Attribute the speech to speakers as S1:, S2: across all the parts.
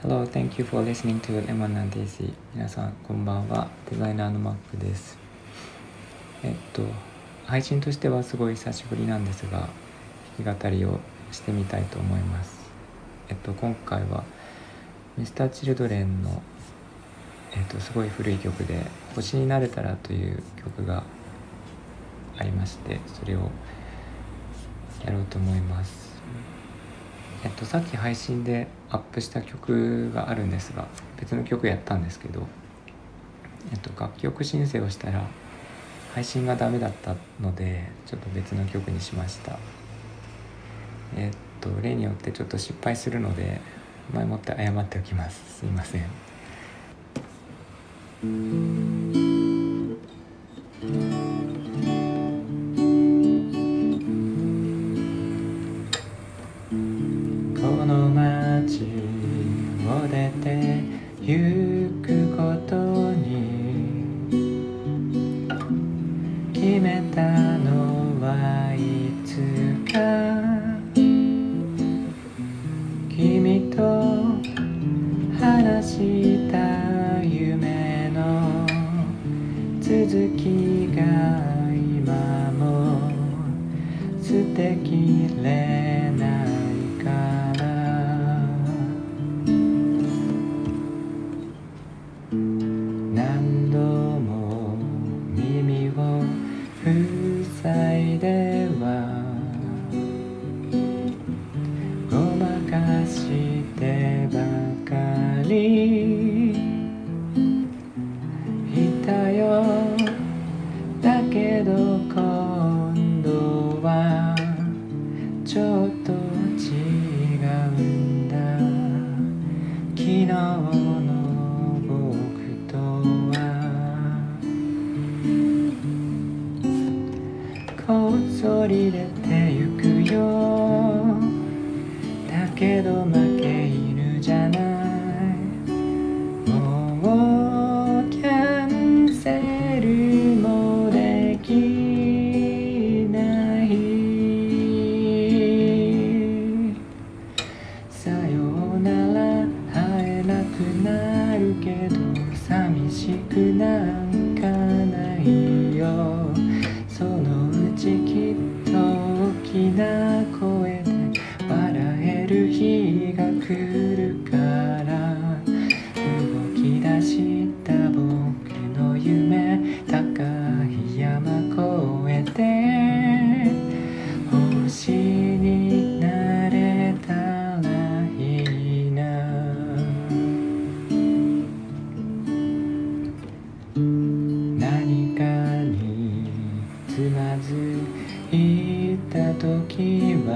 S1: Hello, thank you for listening to M1DC 皆さんこんばんは。デザイナーのマックです。えっと配信としてはすごい久しぶりなんですが弾き語りをしてみたいと思います。えっと今回は Mr.Children のえっとすごい古い曲で「星になれたら」という曲がありましてそれをやろうと思います。えっと、さっき配信でアップした曲があるんですが別の曲やったんですけど、えっと、楽曲申請をしたら配信がダメだったのでちょっと別の曲にしました。えっと例によってちょっと失敗するので前もって謝っておきます。すいません。行くことに決めたのはいつか君と話した夢の続きが今も素敵れけど今度はちょっと違うんだ。昨日の僕とは。こっそり出てけど寂しくなるつまずいた時は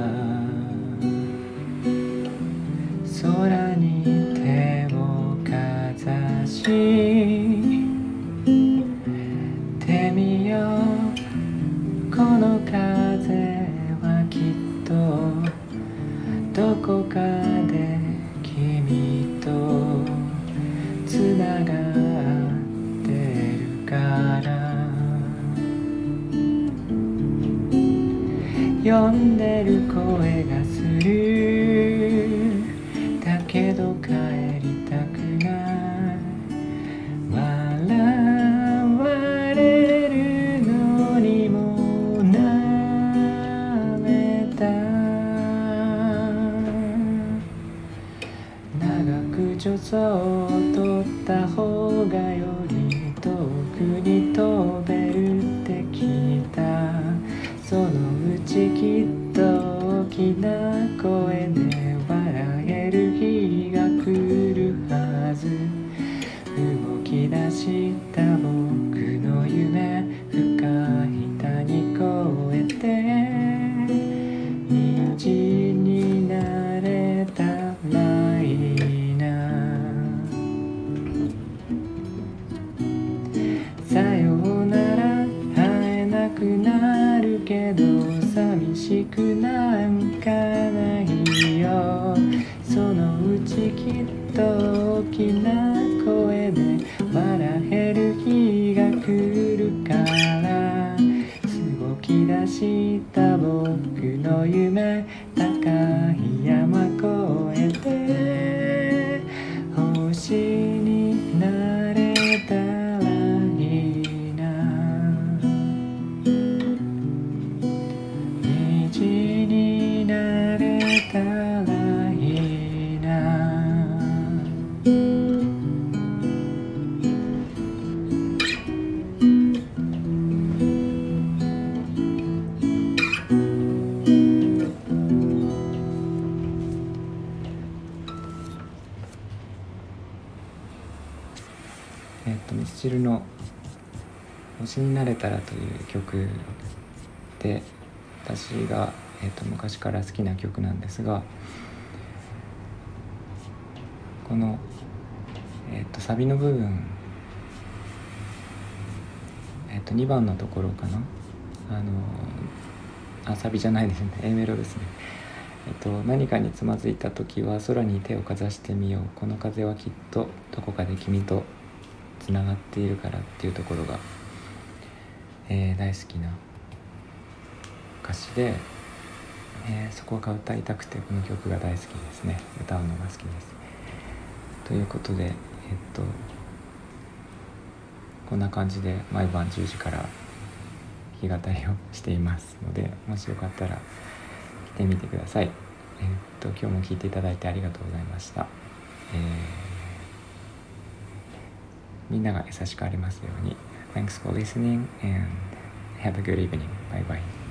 S1: 空に手をかざしてみようこの風はきっとどこかで君とつながってるから呼んでる声がする。だけど帰りたくない。笑われるのにもなめた。長く助走を取った方がより遠くに飛べしくなんかないよ。そのうちきっと大きなミスチルの「星になれたら」という曲で私が、えっと昔から好きな曲なんですがこの、えっとサビの部分、えっと2番のところかな？あのあサビじゃないですね。A メロですね。えっと、何かにつまずいた時は空に手をかざしてみよう。この風はきっとどこかで君とつながっているからっていうところが、えー、大好きな歌詞で、えー、そこが歌いたくてこの曲が大好きですね歌うのが好きですということでえっとこんな感じで毎晩10時から弾き語りをしていますのでもしよかったら来てみてください。えー、っと今日も聞いていただいてありがとうございました。えー、みんなが優しくありますように。Thanks for listening and have a good evening. Bye bye.